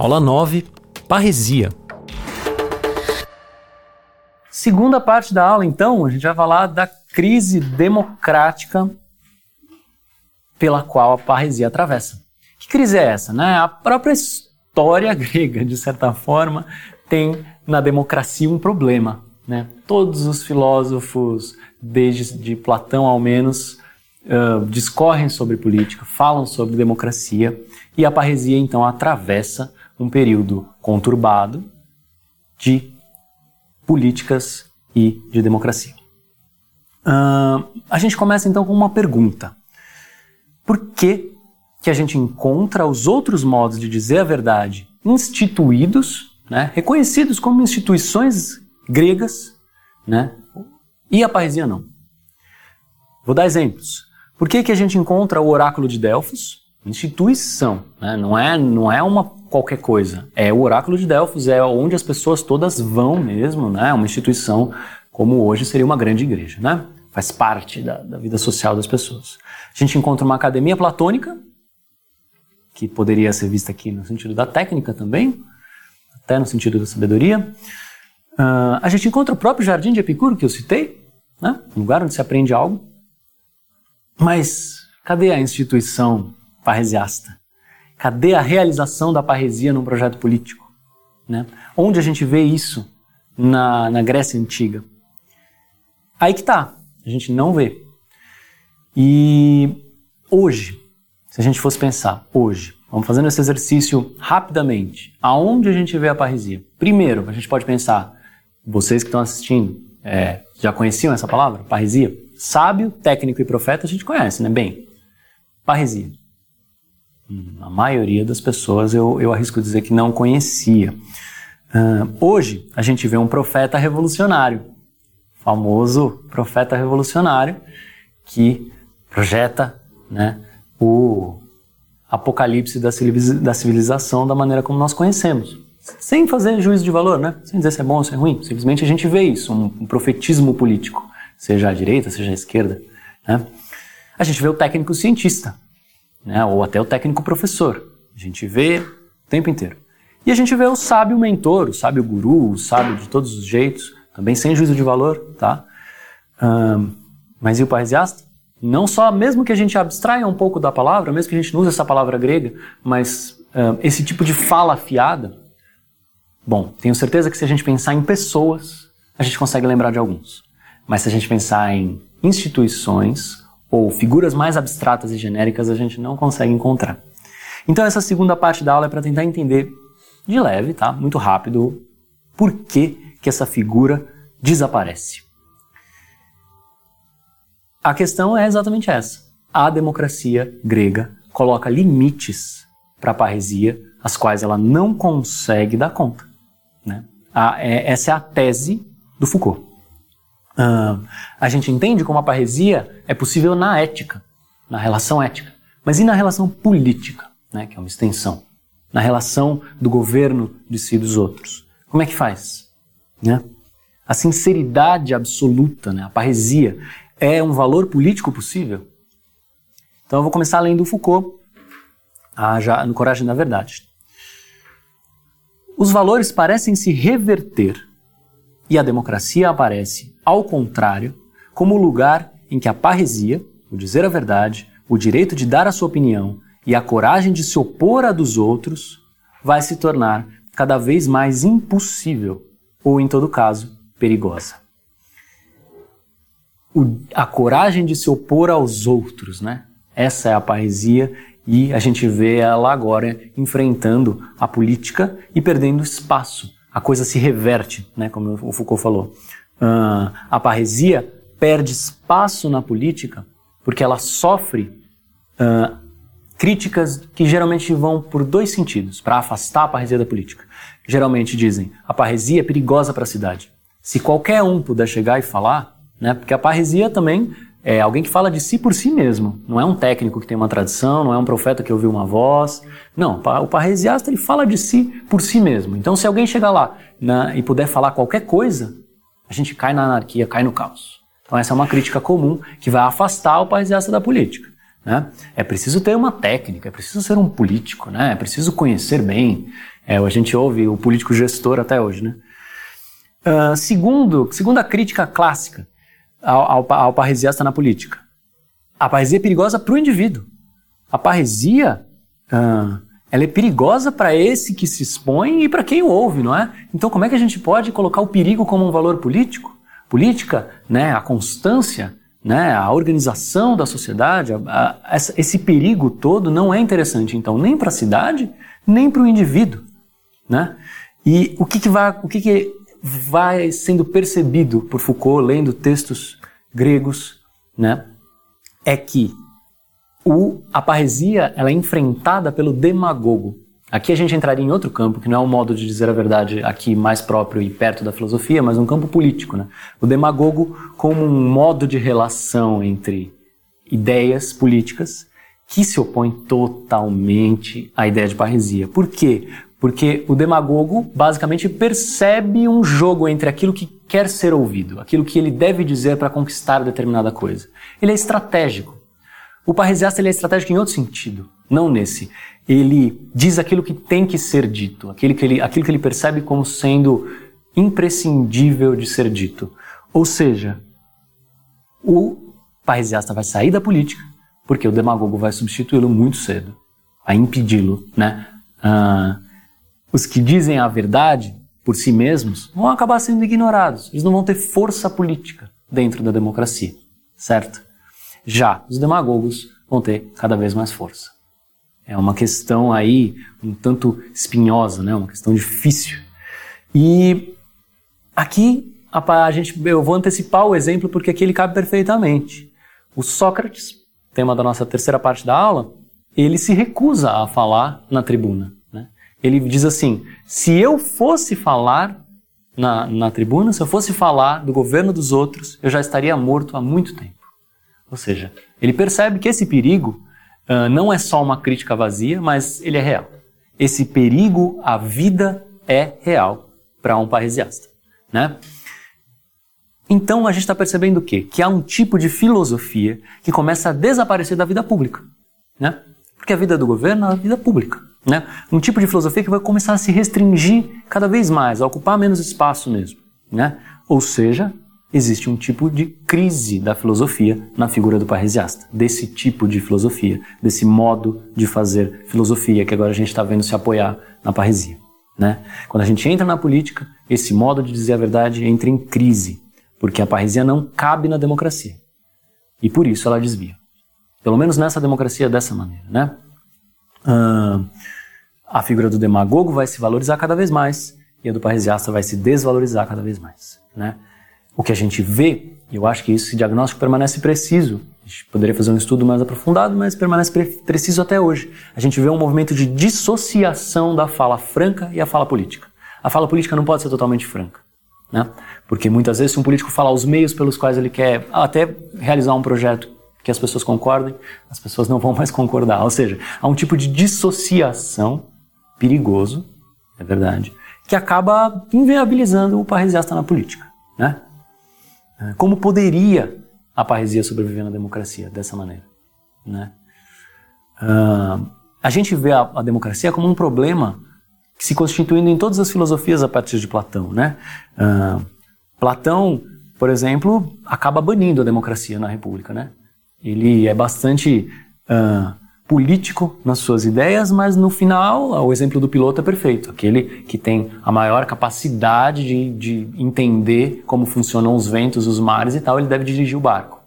Aula 9, parresia. Segunda parte da aula, então, a gente vai falar da crise democrática pela qual a parresia atravessa. Que crise é essa? Né? A própria história grega, de certa forma, tem na democracia um problema. Né? Todos os filósofos, desde de Platão ao menos, uh, discorrem sobre política, falam sobre democracia, e a parresia então atravessa um período conturbado de políticas e de democracia. Uh, a gente começa então com uma pergunta: por que, que a gente encontra os outros modos de dizer a verdade instituídos, né, reconhecidos como instituições gregas, né, e a parresia não? Vou dar exemplos. Por que, que a gente encontra o oráculo de Delfos? Instituição, né? não, é, não é uma qualquer coisa. É o oráculo de Delfos, é onde as pessoas todas vão mesmo, né? Uma instituição como hoje seria uma grande igreja, né? Faz parte da, da vida social das pessoas. A gente encontra uma academia platônica, que poderia ser vista aqui no sentido da técnica também, até no sentido da sabedoria. Uh, a gente encontra o próprio jardim de Epicuro, que eu citei, né? um lugar onde se aprende algo. Mas cadê a instituição parresiasta? Cadê a realização da parresia num projeto político? Né? Onde a gente vê isso na, na Grécia Antiga? Aí que tá, a gente não vê. E hoje, se a gente fosse pensar, hoje, vamos fazendo esse exercício rapidamente, aonde a gente vê a parresia? Primeiro, a gente pode pensar, vocês que estão assistindo, é, já conheciam essa palavra, parresia? Sábio, técnico e profeta a gente conhece, né? Bem, parresia. A maioria das pessoas eu, eu arrisco dizer que não conhecia. Uh, hoje a gente vê um profeta revolucionário, famoso profeta revolucionário, que projeta né, o apocalipse da civilização da maneira como nós conhecemos. Sem fazer juízo de valor, né? sem dizer se é bom ou se é ruim. Simplesmente a gente vê isso, um, um profetismo político, seja à direita, seja à esquerda. Né? A gente vê o técnico cientista, né? ou até o técnico professor. A gente vê o tempo inteiro. E a gente vê o sábio mentor, o sábio guru, o sábio de todos os jeitos, também sem juízo de valor, tá? Um, mas e o parresiasta? Não só, mesmo que a gente abstraia um pouco da palavra, mesmo que a gente não use essa palavra grega, mas um, esse tipo de fala afiada, bom, tenho certeza que se a gente pensar em pessoas, a gente consegue lembrar de alguns. Mas se a gente pensar em instituições, ou figuras mais abstratas e genéricas a gente não consegue encontrar. Então essa segunda parte da aula é para tentar entender de leve, tá? Muito rápido, por que, que essa figura desaparece. A questão é exatamente essa. A democracia grega coloca limites para a parresia, as quais ela não consegue dar conta. Né? A, é, essa é a tese do Foucault. Uh, a gente entende como a parresia é possível na ética, na relação ética, mas e na relação política, né, que é uma extensão, na relação do governo de si e dos outros? Como é que faz? Né? A sinceridade absoluta, né, a parresia, é um valor político possível? Então eu vou começar lendo Foucault, a, já, no Coragem da Verdade. Os valores parecem se reverter e a democracia aparece ao contrário, como o lugar em que a parresia, o dizer a verdade, o direito de dar a sua opinião e a coragem de se opor à dos outros vai se tornar cada vez mais impossível ou, em todo caso, perigosa. O, a coragem de se opor aos outros, né? Essa é a parresia e a gente vê ela agora enfrentando a política e perdendo espaço. A coisa se reverte, né? Como o Foucault falou uh, a parresia perde espaço na política porque ela sofre uh, críticas que geralmente vão por dois sentidos, para afastar a parresia da política. Geralmente dizem, a parresia é perigosa para a cidade. Se qualquer um puder chegar e falar, né, porque a parresia também é alguém que fala de si por si mesmo. Não é um técnico que tem uma tradição, não é um profeta que ouviu uma voz. Não, o parresiasta ele fala de si por si mesmo. Então, se alguém chegar lá né, e puder falar qualquer coisa, a gente cai na anarquia, cai no caos. Então essa é uma crítica comum que vai afastar o dessa da política. Né? É preciso ter uma técnica, é preciso ser um político, né? é preciso conhecer bem, É, a gente ouve o político gestor até hoje, né? Uh, segundo, segunda crítica clássica ao, ao, ao parresiasta na política. A parresia é perigosa para o indivíduo. A parresia uh, ela é perigosa para esse que se expõe e para quem o ouve, não é? Então, como é que a gente pode colocar o perigo como um valor político? Política, né, a constância, né, a organização da sociedade, a, a, essa, esse perigo todo não é interessante, então, nem para a cidade, nem para o indivíduo, né? E o que, que vai, o que, que vai sendo percebido por Foucault lendo textos gregos, né, é que o, a parresia ela é enfrentada pelo demagogo. Aqui a gente entraria em outro campo, que não é um modo de dizer a verdade aqui mais próprio e perto da filosofia, mas um campo político. Né? O demagogo como um modo de relação entre ideias políticas que se opõe totalmente à ideia de parresia. Por quê? Porque o demagogo basicamente percebe um jogo entre aquilo que quer ser ouvido, aquilo que ele deve dizer para conquistar determinada coisa. Ele é estratégico. O parresiasta ele é estratégico em outro sentido, não nesse. Ele diz aquilo que tem que ser dito, aquilo que ele, aquilo que ele percebe como sendo imprescindível de ser dito. Ou seja, o parresiasta vai sair da política porque o demagogo vai substituí-lo muito cedo, vai impedi-lo, né? Ah, os que dizem a verdade por si mesmos vão acabar sendo ignorados. Eles não vão ter força política dentro da democracia, certo? Já os demagogos vão ter cada vez mais força. É uma questão aí um tanto espinhosa, né? uma questão difícil. E aqui a, gente, eu vou antecipar o exemplo porque aqui ele cabe perfeitamente. O Sócrates, tema da nossa terceira parte da aula, ele se recusa a falar na tribuna. Ele diz assim: se eu fosse falar na, na tribuna, se eu fosse falar do governo dos outros, eu já estaria morto há muito tempo. Ou seja, ele percebe que esse perigo uh, não é só uma crítica vazia, mas ele é real. Esse perigo à vida é real para um parresiasta. Né? Então a gente está percebendo o quê? Que há um tipo de filosofia que começa a desaparecer da vida pública. Né? Porque a vida do governo é a vida pública. Né? Um tipo de filosofia que vai começar a se restringir cada vez mais, a ocupar menos espaço mesmo. Né? Ou seja, existe um tipo de crise da filosofia na figura do parresiasta, desse tipo de filosofia, desse modo de fazer filosofia que agora a gente está vendo se apoiar na parresia. Né? Quando a gente entra na política, esse modo de dizer a verdade entra em crise, porque a parresia não cabe na democracia. E por isso ela desvia. Pelo menos nessa democracia dessa maneira. Né? Uh, a figura do demagogo vai se valorizar cada vez mais e a do parresiasta vai se desvalorizar cada vez mais. Né? o que a gente vê, eu acho que esse diagnóstico permanece preciso. A gente poderia fazer um estudo mais aprofundado, mas permanece pre preciso até hoje. A gente vê um movimento de dissociação da fala franca e a fala política. A fala política não pode ser totalmente franca. Né? Porque muitas vezes, se um político fala os meios pelos quais ele quer até realizar um projeto que as pessoas concordem, as pessoas não vão mais concordar. Ou seja, há um tipo de dissociação perigoso, é verdade, que acaba inviabilizando o parresiasta na política. Né? É, como poderia a parresia sobreviver na democracia dessa maneira? Né? Uh, a gente vê a, a, democracia como um problema se constituindo em todas as filosofias a partir de Platão. Né? Uh, Platão, por exemplo, acaba banindo a democracia na República. Né? Ele é bastante uh, político nas suas ideias, mas no final o exemplo do piloto é perfeito. Aquele que tem a maior capacidade de, de entender como funcionam os ventos, os mares e tal, ele deve dirigir o barco.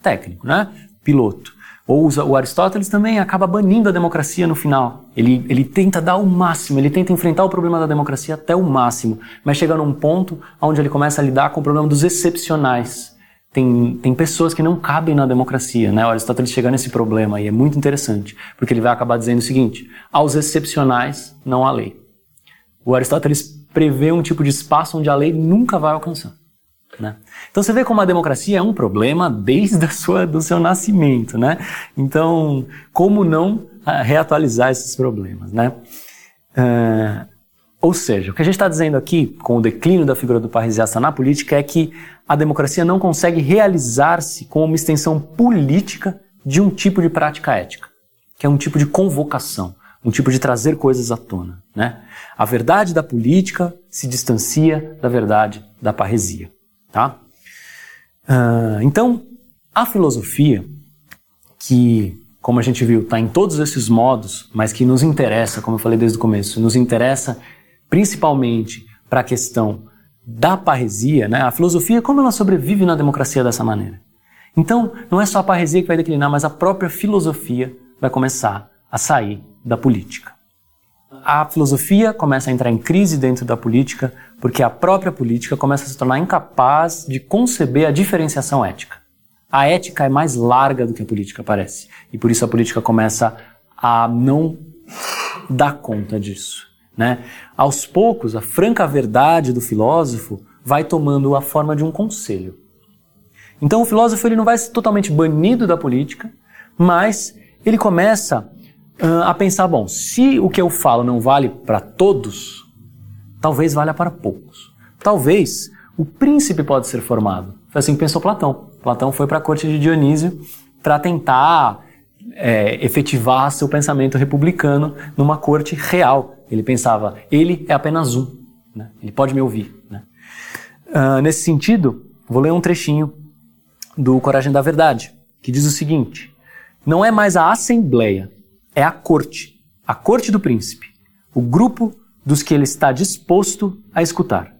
Técnico, né? Piloto. Ou o Aristóteles também acaba banindo a democracia no final. Ele, ele tenta dar o máximo, ele tenta enfrentar o problema da democracia até o máximo, mas chega num ponto onde ele começa a lidar com o problema dos excepcionais tem, tem pessoas que não cabem na democracia, né? Aristóteles chega nesse problema e é muito interessante, porque ele vai acabar dizendo o seguinte: aos excepcionais não há lei. O Aristóteles prevê um tipo de espaço onde a lei nunca vai alcançar. Né? Então você vê como a democracia é um problema desde a sua, do seu nascimento, né? Então, como não ah, reatualizar esses problemas, né? Uh, ou seja, o que a gente está dizendo aqui, com o declínio da figura do parresiasta na política, é que a democracia não consegue realizar-se como uma extensão política de um tipo de prática ética, que é um tipo de convocação, um tipo de trazer coisas à tona. Né? A verdade da política se distancia da verdade da parresia. Tá? Uh, então, a filosofia, que, como a gente viu, está em todos esses modos, mas que nos interessa, como eu falei desde o começo, nos interessa principalmente para a questão da parresia, né? a filosofia, como ela sobrevive na democracia dessa maneira. Então, não é só a parresia que vai declinar, mas a própria filosofia vai começar a sair da política. A filosofia começa a entrar em crise dentro da política porque a própria política começa a se tornar incapaz de conceber a diferenciação ética. A ética é mais larga do que a política parece e por isso a política começa a não dar conta disso. Né? Aos poucos, a franca verdade do filósofo vai tomando a forma de um conselho. Então o filósofo ele não vai ser totalmente banido da política, mas ele começa uh, a pensar, bom, se o que eu falo não vale para todos, talvez valha para poucos. Talvez o príncipe pode ser formado. Foi assim que pensou Platão. Platão foi para a corte de Dionísio para tentar é, efetivar seu pensamento republicano numa corte real. Ele pensava, ele é apenas um, né? ele pode me ouvir. Né? Uh, nesse sentido, vou ler um trechinho do Coragem da Verdade, que diz o seguinte: Não é mais a assembleia é a corte, a corte do príncipe, o grupo dos que ele está disposto a escutar.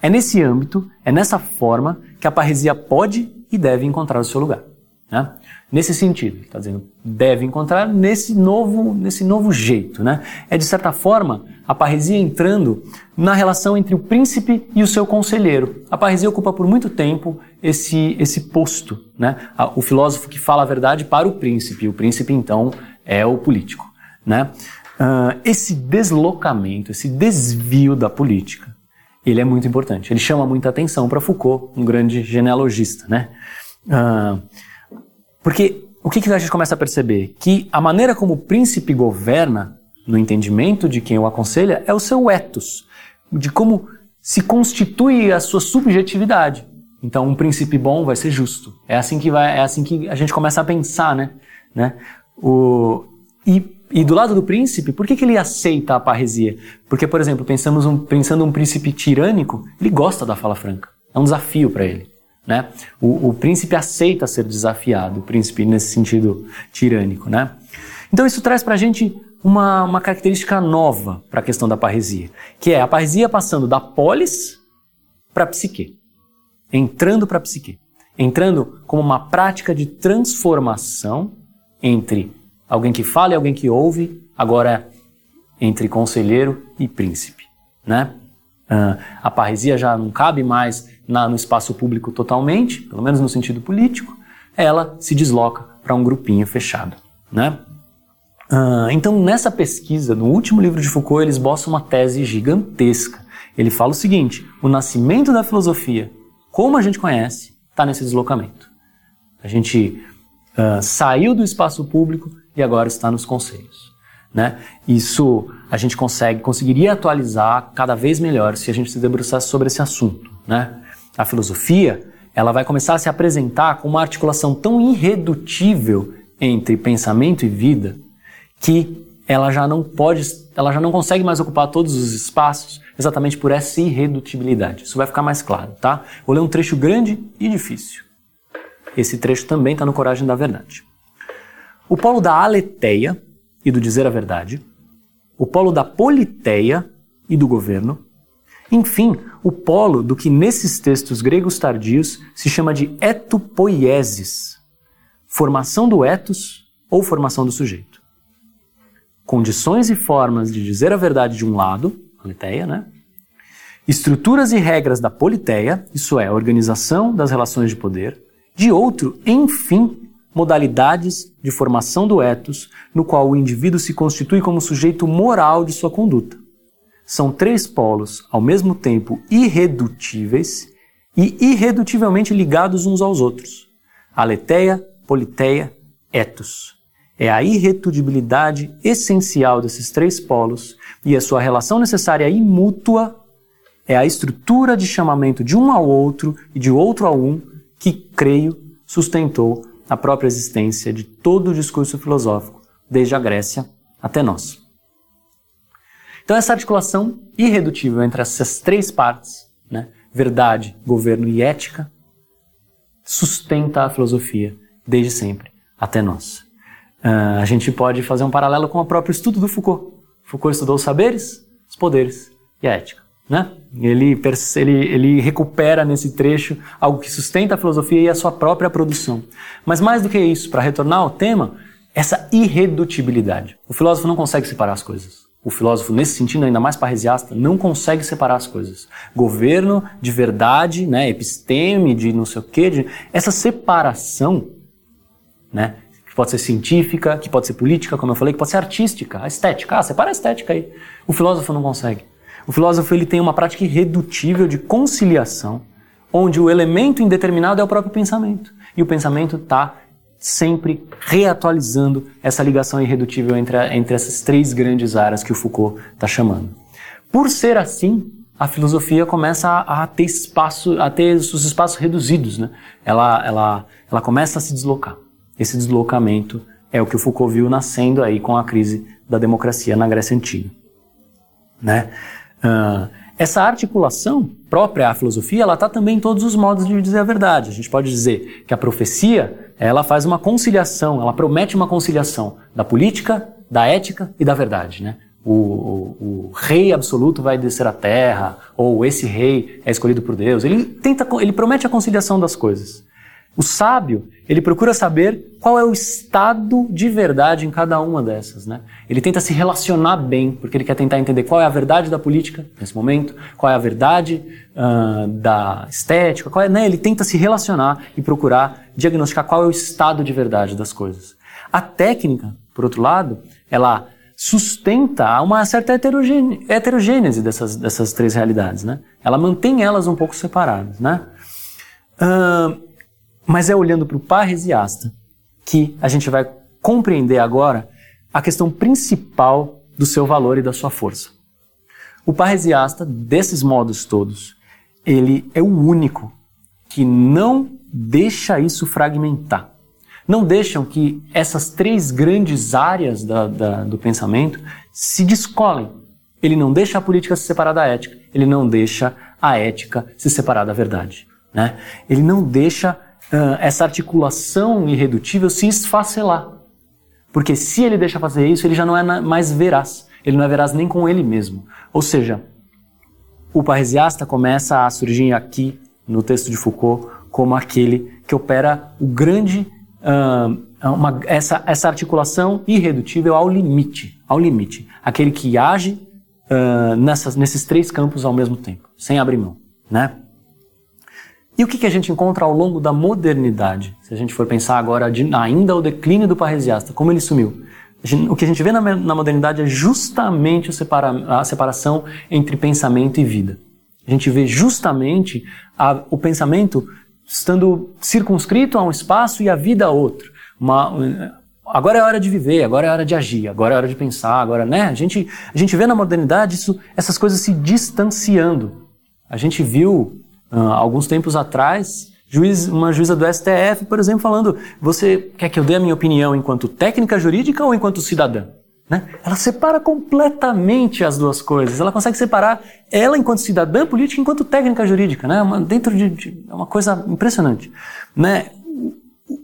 É nesse âmbito, é nessa forma que a parresia pode e deve encontrar o seu lugar. Né? Nesse sentido, está dizendo, deve encontrar nesse novo, nesse novo jeito. Né? É de certa forma a parresia entrando na relação entre o príncipe e o seu conselheiro. A parresia ocupa por muito tempo esse, esse posto, né? o filósofo que fala a verdade para o príncipe. O príncipe, então, é o político. Né? Uh, esse deslocamento, esse desvio da política, ele é muito importante. Ele chama muita atenção para Foucault, um grande genealogista. Né? Uh, porque o que, que a gente começa a perceber? Que a maneira como o príncipe governa, no entendimento de quem o aconselha, é o seu ethos, de como se constitui a sua subjetividade. Então, um príncipe bom vai ser justo. É assim que vai, é assim que a gente começa a pensar, né? né? O, e, e do lado do príncipe, por que, que ele aceita a parresia? Porque, por exemplo, pensamos um, pensando um príncipe tirânico, ele gosta da fala franca. É um desafio para ele. Né? O, o, príncipe aceita ser desafiado, o príncipe nesse sentido tirânico. Né? Então isso traz para a gente uma, uma característica nova para a questão da parresia, que é a parresia passando da polis para a psique, entrando para a psique, entrando como uma prática de transformação entre alguém que fala e alguém que ouve, agora entre conselheiro e príncipe, né? Uh, a parresia já não cabe mais na, no espaço público totalmente, pelo menos no sentido político, ela se desloca para um grupinho fechado, né? Uh, então, nessa pesquisa, no último livro de Foucault, ele esboça uma tese gigantesca. Ele fala o seguinte: o nascimento da filosofia, como a gente conhece, está nesse deslocamento. A gente uh, saiu do espaço público e agora está nos conselhos. Né? Isso a gente consegue, conseguiria atualizar cada vez melhor se a gente se debruçasse sobre esse assunto. Né? A filosofia ela vai começar a se apresentar com uma articulação tão irredutível entre pensamento e vida que ela já não pode, ela já não consegue mais ocupar todos os espaços exatamente por essa irredutibilidade. Isso vai ficar mais claro, tá? Vou ler um trecho grande e difícil. Esse trecho também está no Coragem da Verdade. O polo da aletheia e do dizer a verdade, o polo da politeia e do governo, enfim, o polo do que nesses textos gregos tardios se chama de etopoiesis, formação do etos ou formação do sujeito. Condições e formas de dizer a verdade de um lado, aletheia, né? Estruturas e regras da politeia, isso é, organização das relações de poder, de outro, enfim, modalidades de formação do etos, no qual o indivíduo se constitui como sujeito moral de sua conduta. São três polos, ao mesmo tempo irredutíveis e irredutivelmente ligados uns aos outros: aletheia, politeia, etos. É a irretutibilidade essencial desses três polos e a sua relação necessária e mútua é a estrutura de chamamento de um ao outro e de outro a um que, creio, sustentou a própria existência de todo o discurso filosófico, desde a Grécia até nós. Então, essa articulação irredutível entre essas três partes, né, verdade, governo e ética, sustenta a filosofia desde sempre até nós. Uh, a gente pode fazer um paralelo com o próprio estudo do Foucault. Foucault estudou os saberes, os poderes e a ética. Né? Ele, ele, ele recupera nesse trecho algo que sustenta a filosofia e a sua própria produção. Mas mais do que isso, para retornar ao tema, essa irredutibilidade. O filósofo não consegue separar as coisas. O filósofo, nesse sentido, ainda mais parresiasta, não consegue separar as coisas. Governo de verdade, né, episteme, de não sei o quê, de... essa separação, né, que pode ser científica, que pode ser política, como eu falei, que pode ser artística, a estética. Ah, separa a estética aí. O filósofo não consegue. O filósofo ele tem uma prática irredutível de conciliação, onde o elemento indeterminado é o próprio pensamento. E o pensamento está sempre reatualizando essa ligação irredutível entre, a, entre essas três grandes áreas que o Foucault está chamando. Por ser assim, a filosofia começa a, a, ter espaço, a ter os espaços reduzidos, né? Ela, ela, ela começa a se deslocar. Esse deslocamento é o que o Foucault viu nascendo aí com a crise da democracia na Grécia Antiga, né? Uh, essa articulação própria à filosofia, ela está também em todos os modos de dizer a verdade. A gente pode dizer que a profecia, ela faz uma conciliação, ela promete uma conciliação da política, da ética e da verdade, né? O, o, o, rei absoluto vai descer à terra, ou esse rei é escolhido por Deus. Ele tenta, ele promete a conciliação das coisas. O sábio, ele procura saber qual é o estado de verdade em cada uma dessas. Né? Ele tenta se relacionar bem, porque ele quer tentar entender qual é a verdade da política nesse momento, qual é a verdade uh, da estética, qual é, né? ele tenta se relacionar e procurar diagnosticar qual é o estado de verdade das coisas. A técnica, por outro lado, ela sustenta uma certa heterogênese dessas, dessas três realidades. Né? Ela mantém elas um pouco separadas. Né? Uh, mas é olhando para o parresiasta que a gente vai compreender agora a questão principal do seu valor e da sua força. O parresiasta, desses modos todos, ele é o único que não deixa isso fragmentar. Não deixam que essas três grandes áreas da, da, do pensamento se descolem. Ele não deixa a política se separar da ética. Ele não deixa a ética se separar da verdade. Né? Ele não deixa essa articulação irredutível se esfacelar. Porque se ele deixa fazer isso, ele já não é mais veraz. Ele não é veraz nem com ele mesmo. Ou seja, o parresiasta começa a surgir aqui no texto de Foucault como aquele que opera o grande uh, uma, essa, essa articulação irredutível ao limite, ao limite, aquele que age uh, nessas, nesses três campos ao mesmo tempo, sem abrir mão, né? E o que, que a gente encontra ao longo da modernidade? Se a gente for pensar agora de, ainda o declínio do parresiasta, como ele sumiu. Gente, o que a gente vê na, na modernidade é justamente separa, a separação entre pensamento e vida. A gente vê justamente a, o pensamento estando circunscrito a um espaço e a vida a outro. Uma, agora é hora de viver, agora é hora de agir, agora é hora de pensar, agora, né? A gente, a gente vê na modernidade isso, essas coisas se distanciando. A gente viu Uh, alguns tempos atrás, juiz, uma juíza do STF, por exemplo, falando: você quer que eu dê a minha opinião enquanto técnica jurídica ou enquanto cidadã? Né? Ela separa completamente as duas coisas. Ela consegue separar ela enquanto cidadã política enquanto técnica jurídica, né? Uma, dentro de, de é uma coisa impressionante, né?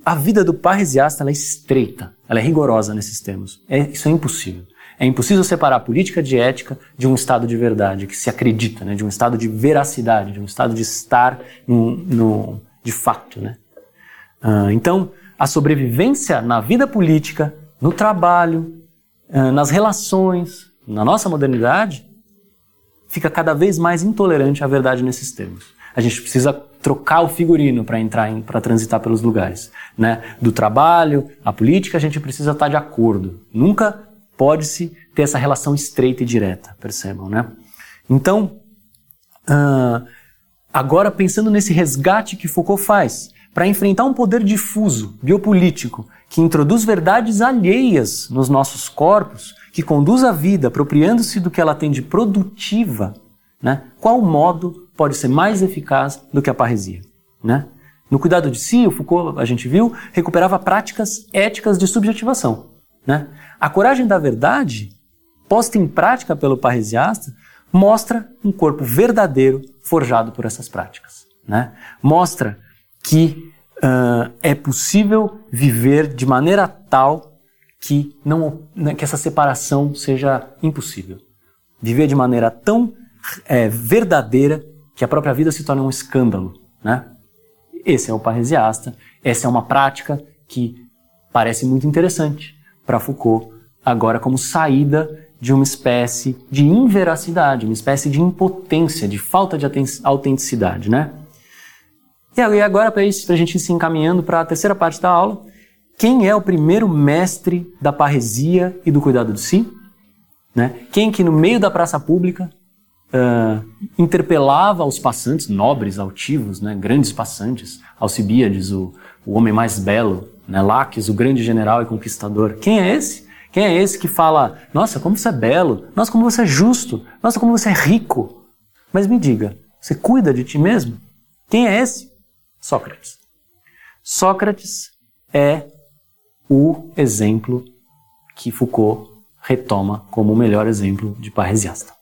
A vida do parresiasta é estreita, ela é rigorosa nesses termos. É, isso é impossível. É impossível separar a política de ética de um estado de verdade, que se acredita, né? de um estado de veracidade, de um estado de estar no, no de fato. Né? Uh, então, a sobrevivência na vida política, no trabalho, uh, nas relações, na nossa modernidade, fica cada vez mais intolerante à verdade nesses termos. A gente precisa trocar o figurino para entrar, para transitar pelos lugares, né? Do trabalho, a política, a gente precisa estar tá de acordo. Nunca pode-se ter essa relação estreita e direta, percebam, né? Então, uh, agora pensando nesse resgate que Foucault faz, para enfrentar um poder difuso, biopolítico, que introduz verdades alheias nos nossos corpos, que conduz a vida apropriando-se do que ela tem de produtiva, né? qual modo pode ser mais eficaz do que a parresia? Né? No cuidado de si, o Foucault, a gente viu, recuperava práticas éticas de subjetivação Né? A coragem da verdade, posta em prática pelo parresiasta, mostra um corpo verdadeiro forjado por essas práticas. Né? Mostra que uh, é possível viver de maneira tal que, não, né, que essa separação seja impossível. Viver de maneira tão é, verdadeira que a própria vida se torna um escândalo. Né? Esse é o parresiasta, essa é uma prática que parece muito interessante para Foucault, agora como saída de uma espécie de inveracidade, uma espécie de impotência, de falta de autenticidade, né? E agora, para a gente se encaminhando para a terceira parte da aula, quem é o primeiro mestre da parresia e do cuidado de si? Né? Quem que no meio da praça pública uh, interpelava os passantes, nobres, altivos, né? grandes passantes, Alcibíades, o, o homem mais belo, né? O grande general e conquistador. Quem é esse? Quem é esse que fala, nossa, como você é belo, nossa, como você é justo, nossa, como você é rico? Mas me diga, você cuida de ti mesmo? Quem é esse? Sócrates. Sócrates é o exemplo que Foucault retoma como o melhor exemplo de parresiasta.